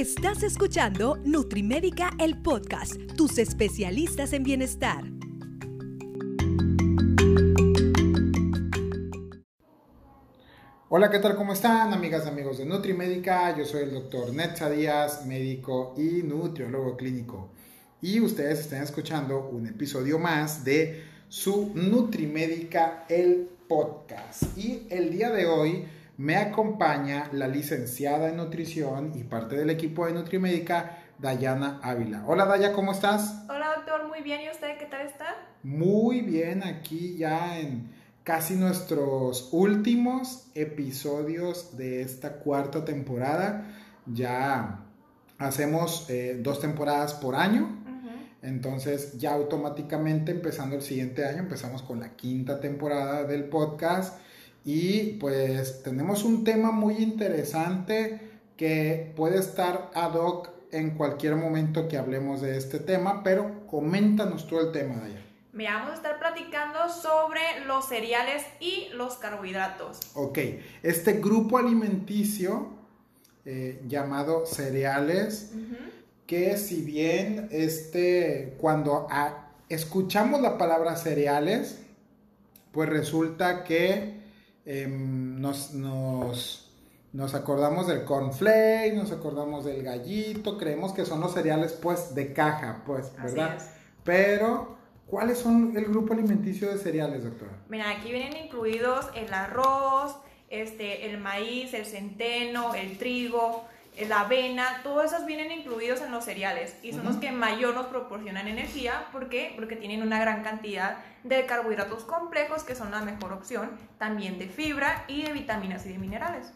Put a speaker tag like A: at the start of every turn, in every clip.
A: Estás escuchando Nutrimédica, el podcast, tus especialistas en bienestar.
B: Hola, ¿qué tal? ¿Cómo están, amigas y amigos de Nutrimédica? Yo soy el doctor Netza Díaz, médico y nutriólogo clínico. Y ustedes están escuchando un episodio más de su Nutrimédica, el podcast. Y el día de hoy me acompaña la licenciada en nutrición y parte del equipo de Nutrimédica, Dayana Ávila. Hola Daya, ¿cómo estás?
C: Hola doctor, muy bien. ¿Y usted qué tal está?
B: Muy bien, aquí ya en casi nuestros últimos episodios de esta cuarta temporada. Ya hacemos eh, dos temporadas por año. Entonces ya automáticamente empezando el siguiente año empezamos con la quinta temporada del podcast y pues tenemos un tema muy interesante que puede estar ad hoc en cualquier momento que hablemos de este tema, pero coméntanos tú el tema de.
C: Mira, vamos a estar platicando sobre los cereales y los carbohidratos.
B: Ok, este grupo alimenticio eh, llamado cereales, que si bien este, cuando escuchamos la palabra cereales, pues resulta que Em, nos, nos, acordamos del cornflake, nos acordamos del gallito, creemos que son los cereales pues de caja, pues, ¿verdad? Pero, ¿cuáles son el grupo alimenticio de cereales, doctora?
C: Mira, aquí vienen incluidos el arroz, este, el maíz, el centeno, el trigo, la avena, todos esos vienen incluidos en los cereales y son los que mayor nos proporcionan energía. ¿Por qué? Porque tienen una gran cantidad de carbohidratos complejos que son la mejor opción, también de fibra y de vitaminas y de minerales.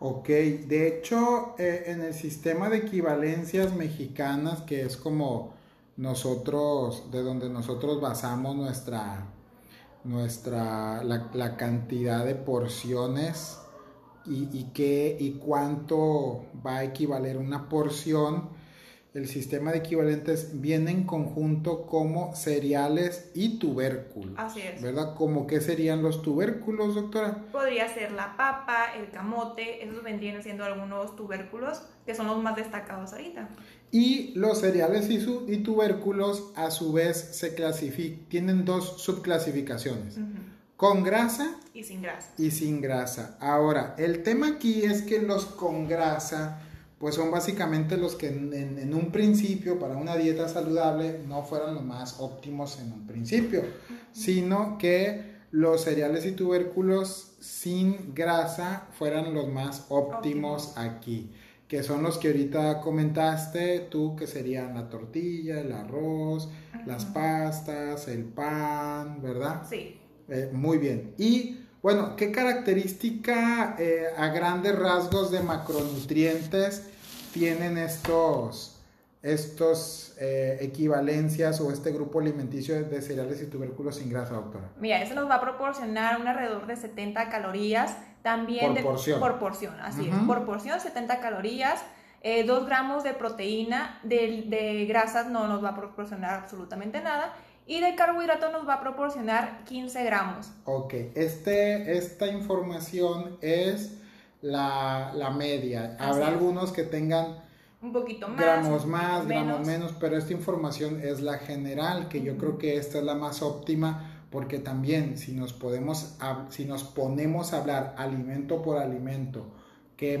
B: Ok, de hecho, eh, en el sistema de equivalencias mexicanas, que es como nosotros, de donde nosotros basamos nuestra, nuestra, la, la cantidad de porciones y, y, qué, y cuánto va a equivaler una porción. El sistema de equivalentes viene en conjunto como cereales y tubérculos.
C: Así es.
B: ¿Verdad? ¿Cómo qué serían los tubérculos, doctora?
C: Podría ser la papa, el camote, esos vendrían siendo algunos tubérculos que son los más destacados ahorita.
B: Y los cereales y, su, y tubérculos a su vez se clasifican, tienen dos subclasificaciones. Con grasa.
C: Y sin grasa.
B: Y sin grasa. Ahora, el tema aquí es que los con grasa, pues son básicamente los que en, un principio, para una dieta saludable, no fueran los más óptimos en un principio, sino que los cereales y tubérculos sin grasa fueran los más óptimos aquí que son los que ahorita comentaste tú, que serían la tortilla, el arroz, las pastas, el pan, ¿verdad?
C: Sí.
B: Eh, muy bien. Y bueno, ¿qué característica eh, a grandes rasgos de macronutrientes tienen estos, estos eh, equivalencias o este grupo alimenticio de cereales y tubérculos sin grasa, doctora?
C: Mira, eso nos va a proporcionar un alrededor de 70 calorías. También
B: por porción.
C: Por porción, así es. Por porción, 70 calorías. 2 gramos de proteína, de, de grasas no nos va a proporcionar absolutamente nada y de carbohidrato nos va a proporcionar 15 gramos.
B: Ok, este, esta información es la, media. Habrá algunos que tengan
C: un poquito más.
B: Gramos más, gramos menos, pero esta información es la general, que yo creo que esta es la más óptima porque también si nos, podemos, si nos ponemos a hablar alimento por alimento, qué,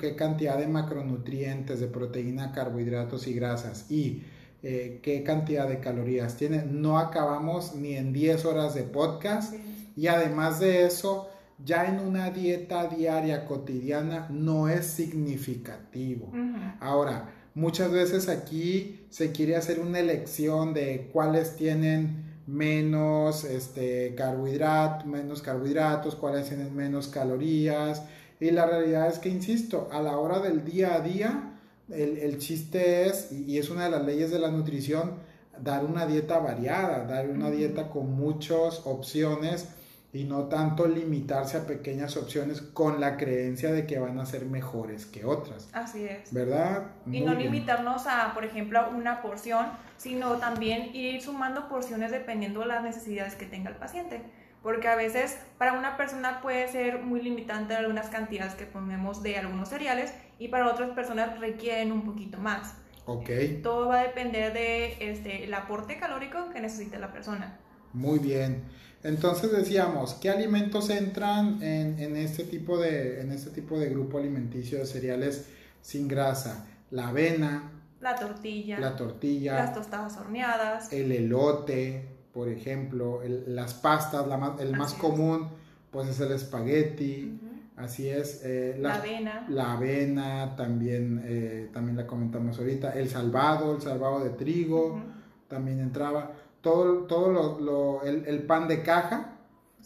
B: qué cantidad de macronutrientes, de proteína, carbohidratos y grasas y eh, qué cantidad de calorías tiene. No acabamos ni en 10 horas de podcast y además de eso, ya en una dieta diaria cotidiana no es significativo. Ahora, muchas veces aquí se quiere hacer una elección de cuáles tienen menos este, carbohidratos, menos carbohidratos, cuáles tienen menos calorías. Y la realidad es que, insisto, a la hora del día a día, el, chiste es, y es una de las leyes de la nutrición, dar una dieta variada, dar una dieta con muchas opciones y no tanto limitarse a pequeñas opciones con la creencia de que van a ser mejores que otras.
C: Así es.
B: ¿Verdad?
C: y no limitarnos a, por ejemplo, a una porción, sino también ir sumando porciones dependiendo de las necesidades que tenga el paciente. porque a veces para una persona puede ser muy limitante algunas cantidades que ponemos de algunos cereales y para otras personas requieren un poquito más.
B: Ok.
C: Todo va a depender de este, el aporte calórico que necesite la persona.
B: Muy bien. Entonces decíamos, ¿qué alimentos entran en, en, este tipo de, en este tipo de grupo alimenticio de cereales sin grasa? La avena.
C: La tortilla.
B: La tortilla.
C: Las tostadas horneadas.
B: El elote, por ejemplo. las pastas, la el más común, pues es el espagueti. Así es.
C: Eh, la, avena.
B: La avena, también, eh, también la comentamos ahorita. El salvado, el salvado de trigo, también entraba todo, todo lo, el, pan de caja,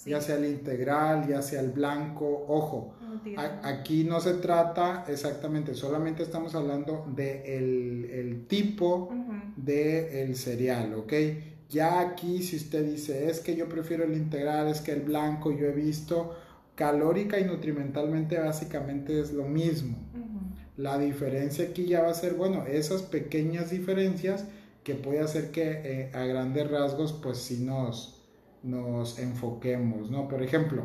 B: ya sea el integral, ya sea el blanco, ojo, aquí no se trata exactamente, solamente estamos hablando del de el tipo del cereal, ¿ok? Ya aquí si usted dice, es que yo prefiero el integral, es que el blanco, yo he visto, calórica y nutrimentalmente básicamente es lo mismo. La diferencia aquí ya va a ser, bueno, esas pequeñas diferencias que puede hacer que eh, a grandes rasgos pues si nos, nos enfoquemos, ¿no? Por ejemplo,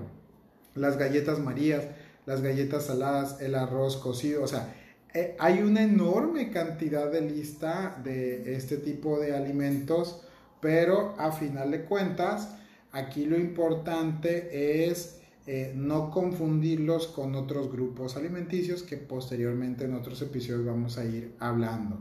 B: las galletas marías, las galletas saladas, el arroz cocido, o sea, eh, hay una enorme cantidad de lista de este tipo de alimentos, pero a final de cuentas, aquí lo importante es eh, no confundirlos con otros grupos alimenticios que posteriormente en otros episodios vamos a ir hablando.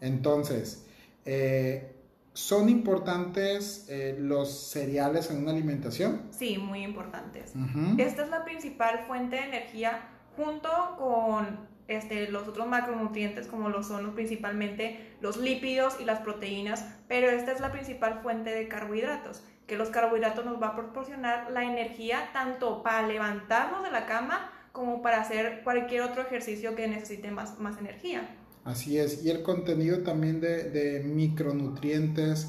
B: Entonces, eh, ¿Son importantes eh, los cereales en una alimentación?
C: Sí, muy importantes. Esta es la principal fuente de energía junto con este, los otros macronutrientes como lo son principalmente los lípidos y las proteínas, pero esta es la principal fuente de carbohidratos, que los carbohidratos nos va a proporcionar la energía tanto para levantarnos de la cama como para hacer cualquier otro ejercicio que necesite más, más energía.
B: Así es, y el contenido también de, micronutrientes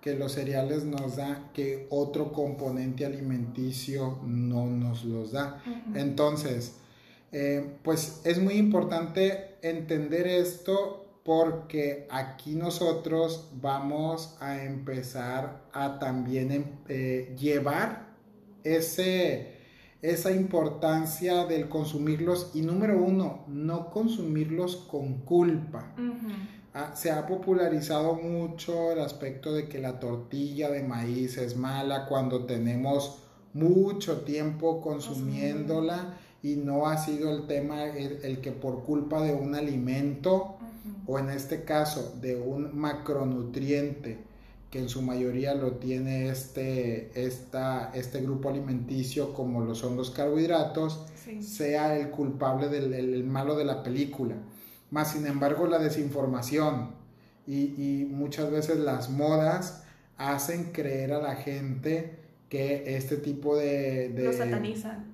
B: que los cereales nos da, que otro componente alimenticio no nos los da. Entonces, eh, pues es muy importante entender esto porque aquí nosotros vamos a empezar a también em, eh, llevar ese esa importancia del consumirlos y número uno, no consumirlos con culpa. Ah, se ha popularizado mucho el aspecto de que la tortilla de maíz es mala cuando tenemos mucho tiempo consumiéndola y no ha sido el tema el, que por culpa de un alimento o en este caso de un macronutriente que en su mayoría lo tiene este, esta, este grupo alimenticio como lo son los carbohidratos, sea el culpable del malo de la película. Más sin embargo la desinformación y, muchas veces las modas hacen creer a la gente que este tipo de... de
C: los satanizan.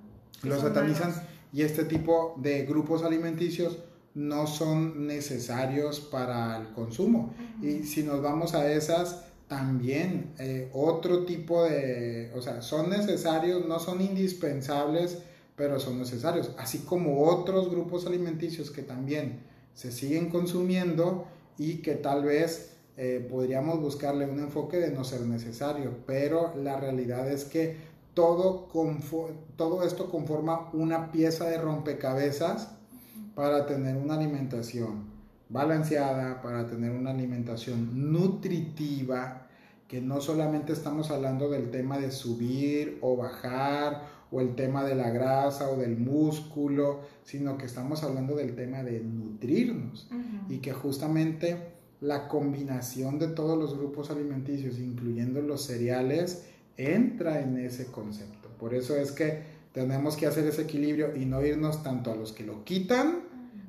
B: Los satanizan y este tipo de grupos alimenticios no son necesarios para el consumo. Y si nos vamos a esas también eh, otro tipo de, o sea, son necesarios, no son indispensables, pero son necesarios, así como otros grupos alimenticios que también se siguen consumiendo y que tal vez eh, podríamos buscarle un enfoque de no ser necesario, pero la realidad es que todo, todo esto conforma una pieza de rompecabezas para tener una alimentación balanceada, para tener una alimentación nutritiva, que no solamente estamos hablando del tema de subir o bajar o el tema de la grasa o del músculo, sino que estamos hablando del tema de nutrirnos y que justamente la combinación de todos los grupos alimenticios, incluyendo los cereales, entra en ese concepto. Por eso es que tenemos que hacer ese equilibrio y no irnos tanto a los que lo quitan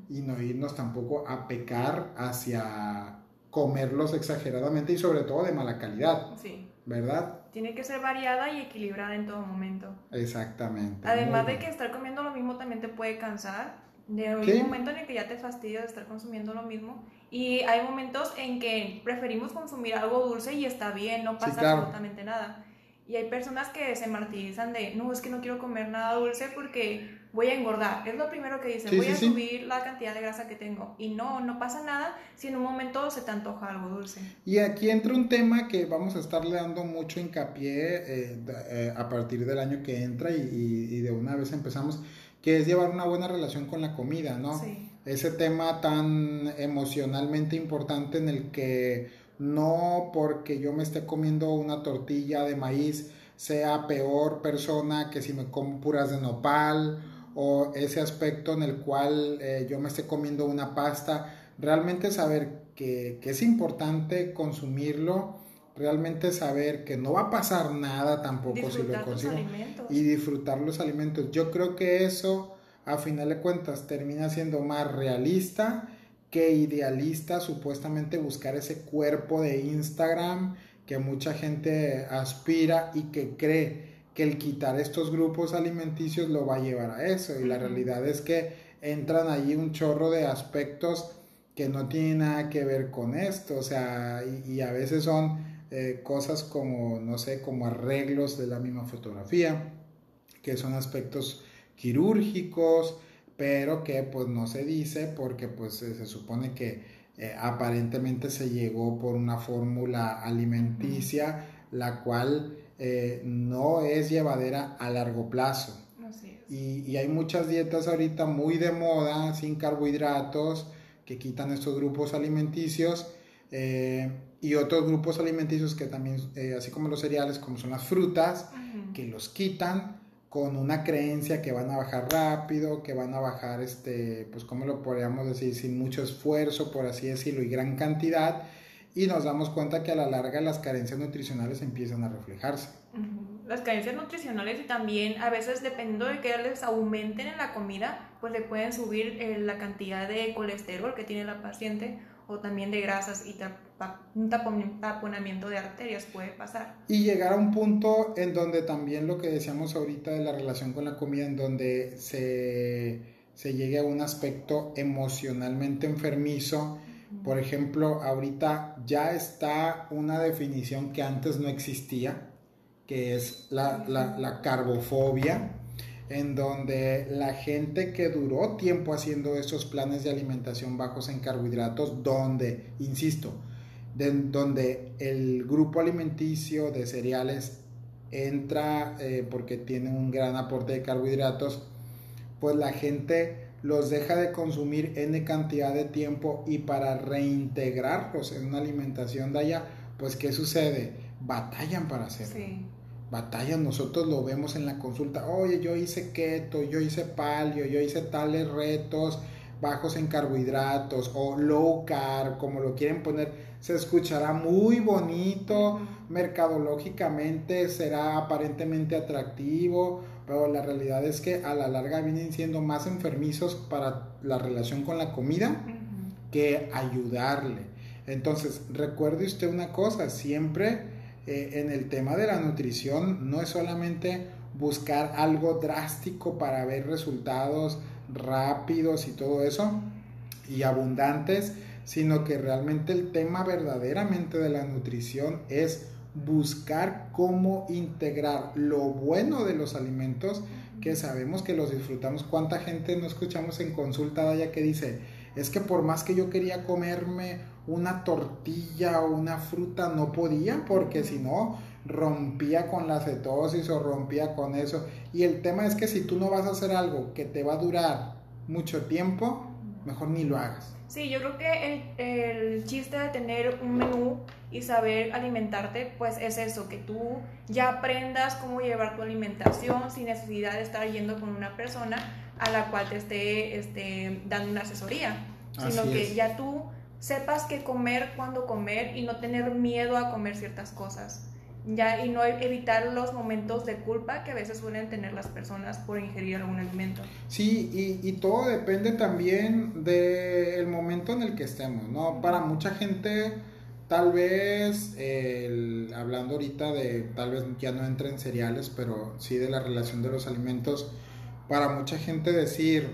B: y no irnos tampoco a pecar hacia comerlos exageradamente y sobre todo de mala calidad. Sí. ¿Verdad?
C: Tiene que ser variada y equilibrada en todo momento.
B: Exactamente.
C: Además de que estar comiendo lo mismo también te puede cansar. De un momento en el que ya te fastidia de estar consumiendo lo mismo. Y hay momentos en que preferimos consumir algo dulce y está bien, no pasa absolutamente nada. Y hay personas que se martirizan de, no, es que no quiero comer nada dulce porque voy a engordar. Es lo primero que dicen, voy a subir la cantidad de grasa que tengo. Y no, no pasa nada si en un momento se te antoja algo dulce.
B: Y aquí entra un tema que vamos a estarle dando mucho hincapié eh, eh, a partir del año que entra y, y, de una vez empezamos, que es llevar una buena relación con la comida, ¿no? Sí. Ese tema tan emocionalmente importante en el que no porque yo me esté comiendo una tortilla de maíz sea peor persona que si me como puras de nopal o ese aspecto en el cual eh, yo me esté comiendo una pasta. Realmente saber que, es importante consumirlo, realmente saber que no va a pasar nada tampoco si lo consumo y disfrutar los alimentos. Yo creo que eso a final de cuentas termina siendo más realista que idealista supuestamente buscar ese cuerpo de Instagram que mucha gente aspira y que cree que el quitar estos grupos alimenticios lo va a llevar a eso. Y la realidad es que entran allí un chorro de aspectos que no tienen nada que ver con esto. O sea, y, a veces son eh, cosas como, no sé, como arreglos de la misma fotografía, que son aspectos quirúrgicos, pero que pues no se dice porque pues se supone que eh, aparentemente se llegó por una fórmula alimenticia la cual eh, no es llevadera a largo plazo. Y, y, hay muchas dietas ahorita muy de moda, sin carbohidratos, que quitan estos grupos alimenticios eh, y otros grupos alimenticios que también, así como los cereales, como son las frutas, que los quitan con una creencia que van a bajar rápido, que van a bajar, este, pues como lo podríamos decir, sin mucho esfuerzo, por así decirlo, y gran cantidad, y nos damos cuenta que a la larga las carencias nutricionales empiezan a reflejarse.
C: Las carencias nutricionales y también a veces dependiendo de que les aumenten en la comida, pues le pueden subir eh, la cantidad de colesterol que tiene la paciente o también de grasas y un taponamiento de arterias puede pasar.
B: Y llegar a un punto en donde también lo que decíamos ahorita de la relación con la comida, en donde se, se llegue a un aspecto emocionalmente enfermizo. Por ejemplo, ahorita ya está una definición que antes no existía, que es la, la, la carbofobia en donde la gente que duró tiempo haciendo esos planes de alimentación bajos en carbohidratos, donde, insisto, donde el grupo alimenticio de cereales entra eh, porque tiene un gran aporte de carbohidratos, pues la gente los deja de consumir en cantidad de tiempo y para reintegrarlos en una alimentación de allá, pues ¿qué sucede? Batallan para hacerlo batallas, nosotros lo vemos en la consulta, oye, yo hice keto, yo hice palio, yo hice tales retos bajos en carbohidratos o low carb, como lo quieren poner, se escuchará muy bonito, mercadológicamente será aparentemente atractivo, pero la realidad es que a la larga vienen siendo más enfermizos para la relación con la comida que ayudarle. Entonces, recuerde usted una cosa, siempre eh, en el tema de la nutrición no es solamente buscar algo drástico para ver resultados rápidos y todo eso y abundantes, sino que realmente el tema verdaderamente de la nutrición es buscar cómo integrar lo bueno de los alimentos que sabemos que los disfrutamos. ¿Cuánta gente no escuchamos en consulta ya que dice, es que por más que yo quería comerme una tortilla o una fruta, no podía porque si no rompía con la cetosis o rompía con eso. Y el tema es que si tú no vas a hacer algo que te va a durar mucho tiempo, mejor ni lo hagas.
C: Sí, yo creo que el, chiste de tener un menú y saber alimentarte, pues es eso, que tú ya aprendas cómo llevar tu alimentación sin necesidad de estar yendo con una persona a la cual te esté este, dando una asesoría, sino que ya tú sepas qué comer, cuándo comer y no tener miedo a comer ciertas cosas. Ya, y no evitar los momentos de culpa que a veces suelen tener las personas por ingerir algún alimento.
B: Sí, y, y todo depende también del momento en el que estemos, ¿no? Para mucha gente, tal vez, hablando ahorita de, tal vez ya no entra en cereales, pero sí de la relación de los alimentos, para mucha gente decir,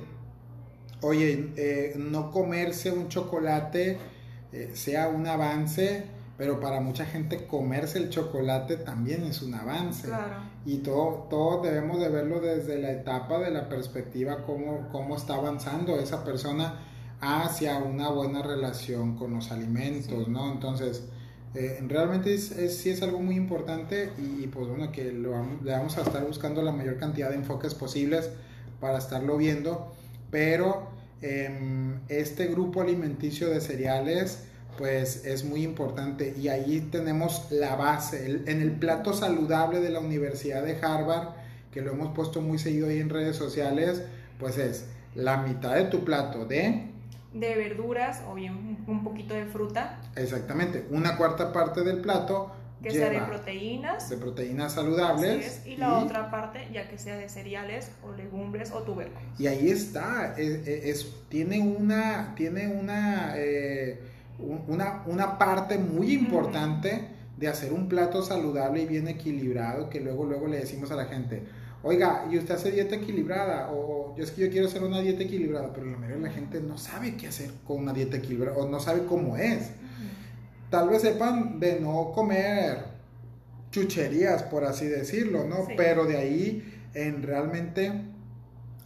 B: oye, eh, no comerse un chocolate eh, sea un avance, pero para mucha gente comerse el chocolate también es un avance.
C: Claro.
B: Y todo, todo debemos de verlo desde la etapa de la perspectiva, cómo, cómo está avanzando esa persona hacia una buena relación con los alimentos, ¿no? Entonces, eh, realmente es, sí es algo muy importante y, pues bueno, que lo vamos, le vamos a estar buscando la mayor cantidad de enfoques posibles para estarlo viendo, pero em, este grupo alimenticio de cereales pues es muy importante y ahí tenemos la base, en el plato saludable de la Universidad de Harvard, que lo hemos puesto muy seguido ahí en redes sociales, pues es la mitad de tu plato de...
C: De verduras o bien un poquito de fruta.
B: Exactamente, una cuarta parte del plato
C: que sea de proteínas.
B: De proteínas saludables.
C: y la otra parte ya que sea de cereales o legumbres o tubérculos.
B: Y ahí está, es, tiene una, tiene una eh, una, una parte muy importante de hacer un plato saludable y bien equilibrado que luego, luego le decimos a la gente, oiga, ¿y usted hace dieta equilibrada? O yo es que yo quiero hacer una dieta equilibrada, pero la mayoría de la gente no sabe qué hacer con una dieta equilibrada o no sabe cómo es. Tal vez sepan de no comer chucherías, por así decirlo, ¿no? Pero de ahí en realmente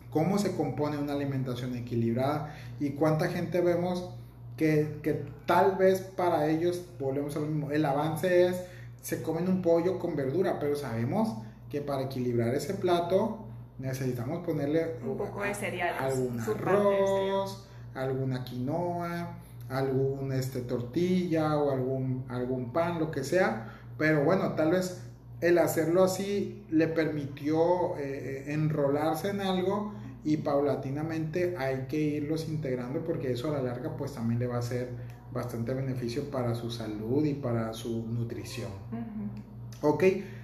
B: cómo se compone una alimentación equilibrada y cuánta gente vemos que, tal vez para ellos, volvemos a lo mismo, el avance es, se comen un pollo con verdura, pero sabemos que para equilibrar ese plato necesitamos ponerle
C: un poco de cereales,
B: algún arroz, alguna quinoa, algún este, tortilla o algún, algún pan, lo que sea, pero bueno, tal vez el hacerlo así le permitió eh, eh, enrolarse en algo y paulatinamente hay que irlos integrando porque eso a la larga pues también le va a ser bastante beneficio para su salud y para su nutrición. Ok,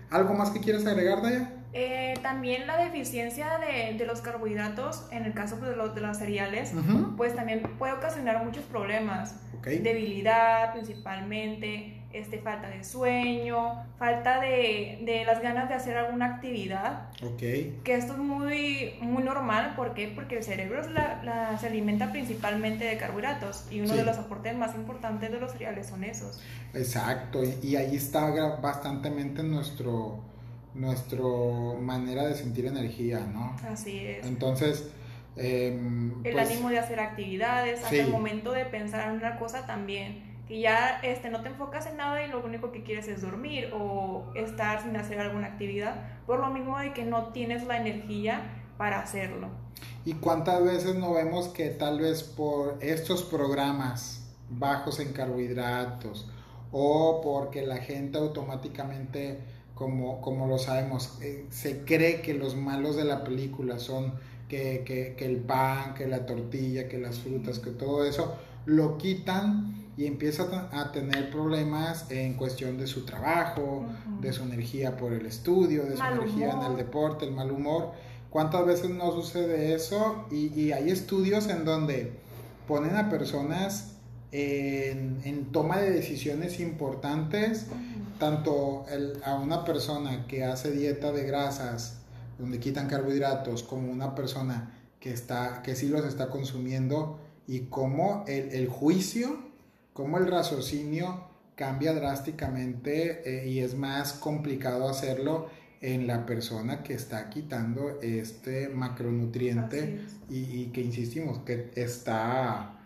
B: ¿algo más que quieres agregar, Daya?
C: Eh, también la deficiencia de, de, los carbohidratos, en el caso pues, de, los, de los cereales, pues también puede ocasionar muchos problemas. Debilidad principalmente, este, falta de sueño, falta de, de, las ganas de hacer alguna actividad.
B: Okay.
C: Que esto es muy, muy normal, ¿por qué? Porque el cerebro la, se alimenta principalmente de carbohidratos y uno de los aportes más importantes de los cereales son esos.
B: Exacto, y, ahí está bastantemente nuestro, nuestro manera de sentir energía, ¿no?
C: Así es.
B: Entonces... Em,
C: el pues ánimo de hacer actividades, hasta el momento de pensar en una cosa también que ya este, no te enfocas en nada y lo único que quieres es dormir o estar sin hacer alguna actividad, por lo mismo de que no tienes la energía para hacerlo.
B: ¿Y cuántas veces no vemos que tal vez por estos programas bajos en carbohidratos o porque la gente automáticamente, como, como lo sabemos, eh, se cree que los malos de la película son que, que, que el pan, que la tortilla, que las frutas, que todo eso, lo quitan y empieza a tener problemas en cuestión de su trabajo, de su energía por el estudio, de su energía en el deporte, el mal humor. ¿Cuántas veces no sucede eso? Y, hay estudios en donde ponen a personas en, toma de decisiones importantes, tanto a una persona que hace dieta de grasas, donde quitan carbohidratos, como una persona que, está, que sí los está consumiendo, y como el, el juicio cómo el raciocinio cambia drásticamente eh, y es más complicado hacerlo en la persona que está quitando este macronutriente y, que insistimos que está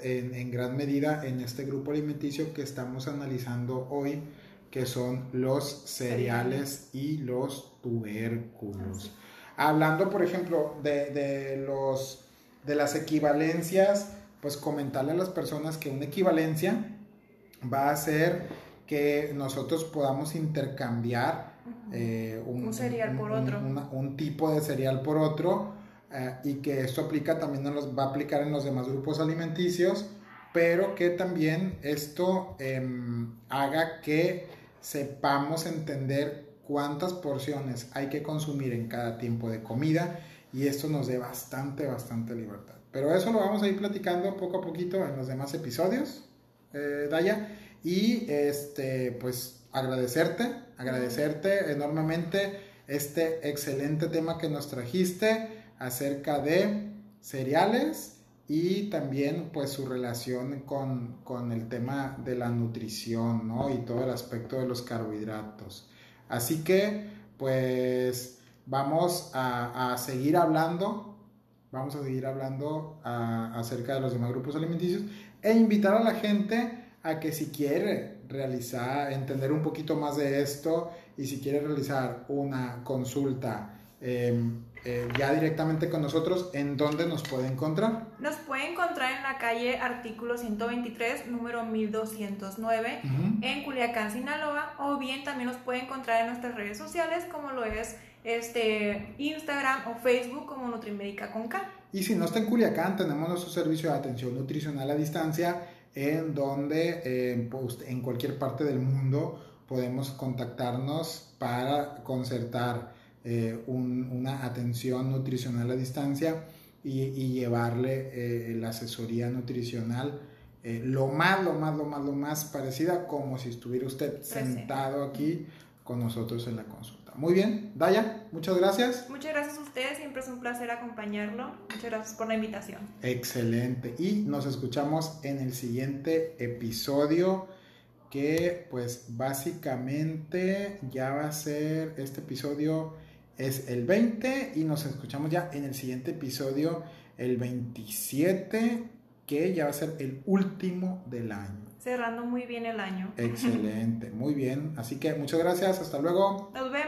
B: en, gran medida en este grupo alimenticio que estamos analizando hoy que son los cereales y los tubérculos. Hablando, por ejemplo, de, de, los, de las equivalencias pues comentarle a las personas que una equivalencia va a ser que nosotros podamos intercambiar
C: eh, un, cereal por otro.
B: Un, tipo de cereal por otro eh, y que esto aplica también nos va a aplicar en los demás grupos alimenticios, pero que también esto em, haga que sepamos entender cuántas porciones hay que consumir en cada tiempo de comida y esto nos dé bastante, bastante libertad. Pero eso lo vamos a ir platicando poco a poquito en los demás episodios, eh, Daya. Y este, pues agradecerte, agradecerte enormemente este excelente tema que nos trajiste acerca de cereales y también pues su relación con, con, el tema de la nutrición, ¿no? Y todo el aspecto de los carbohidratos. Así que pues vamos a, a seguir hablando, vamos a seguir hablando acerca de los demás grupos alimenticios e invitar a la gente a que si quiere realizar, entender un poquito más de esto y si quiere realizar una consulta em, eh, ya directamente con nosotros, ¿en dónde nos puede encontrar?
C: Nos puede encontrar en la calle Artículo 123, número 1209, en Culiacán, Sinaloa, o bien también nos puede encontrar en nuestras redes sociales, como lo es este, Instagram o Facebook, como Nutrimedica con K.
B: Y si no está en Culiacán, tenemos nuestro servicio de atención nutricional a distancia, en donde eh, en cualquier parte del mundo podemos contactarnos para concertar eh, una atención nutricional a distancia y, llevarle eh, la asesoría nutricional eh, lo más, lo más, lo más, lo más parecida como si estuviera usted sentado aquí con nosotros en la consulta. Muy bien, Daya, muchas gracias.
C: Muchas gracias a ustedes, siempre es un placer acompañarlo. Muchas gracias por la invitación.
B: Excelente, y nos escuchamos en el siguiente episodio que pues básicamente ya va a ser este episodio es el 20 y nos escuchamos ya en el siguiente episodio, el 27, que ya va a ser el último del año.
C: Cerrando muy bien el año.
B: Excelente, muy bien. Así que muchas gracias, hasta luego.
C: Nos vemos,